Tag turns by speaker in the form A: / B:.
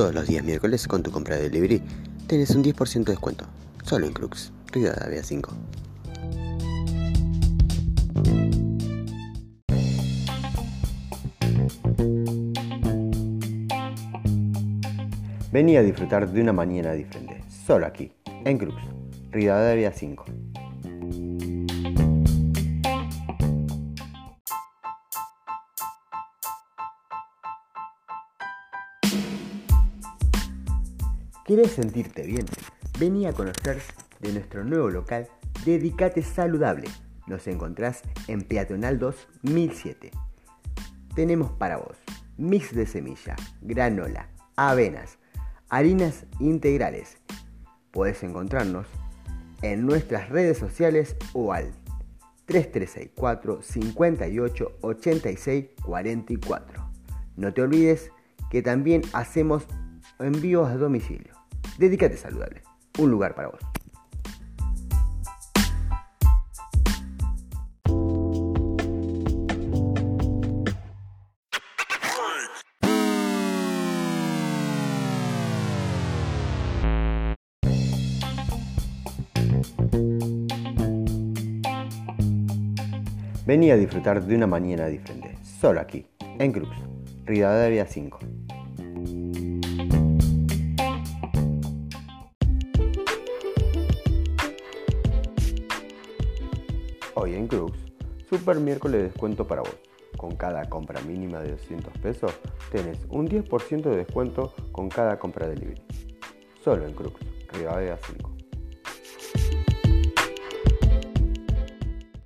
A: Todos los días miércoles con tu compra de delivery tenés un 10% de descuento. Solo en Crux, Rivadavia 5. Vení a disfrutar de una mañana diferente, solo aquí, en Crux, Rivadavia 5. ¿Quieres sentirte bien? Vení a conocer de nuestro nuevo local Dedicate Saludable. Nos encontrás en Peatonal 2 1007. Tenemos para vos mix de semilla, granola, avenas, harinas integrales. Puedes encontrarnos en nuestras redes sociales o al 3364 58 86 44. No te olvides que también hacemos envíos a domicilio. Dedícate saludable. Un lugar para vos. Vení a disfrutar de una mañana diferente, solo aquí, en Cruz, Rivadavia 5. Hoy en Crux, Super miércoles de descuento para vos. Con cada compra mínima de 200 pesos, tenés un 10% de descuento con cada compra de delivery. Solo en Crux, Rivadavia 5.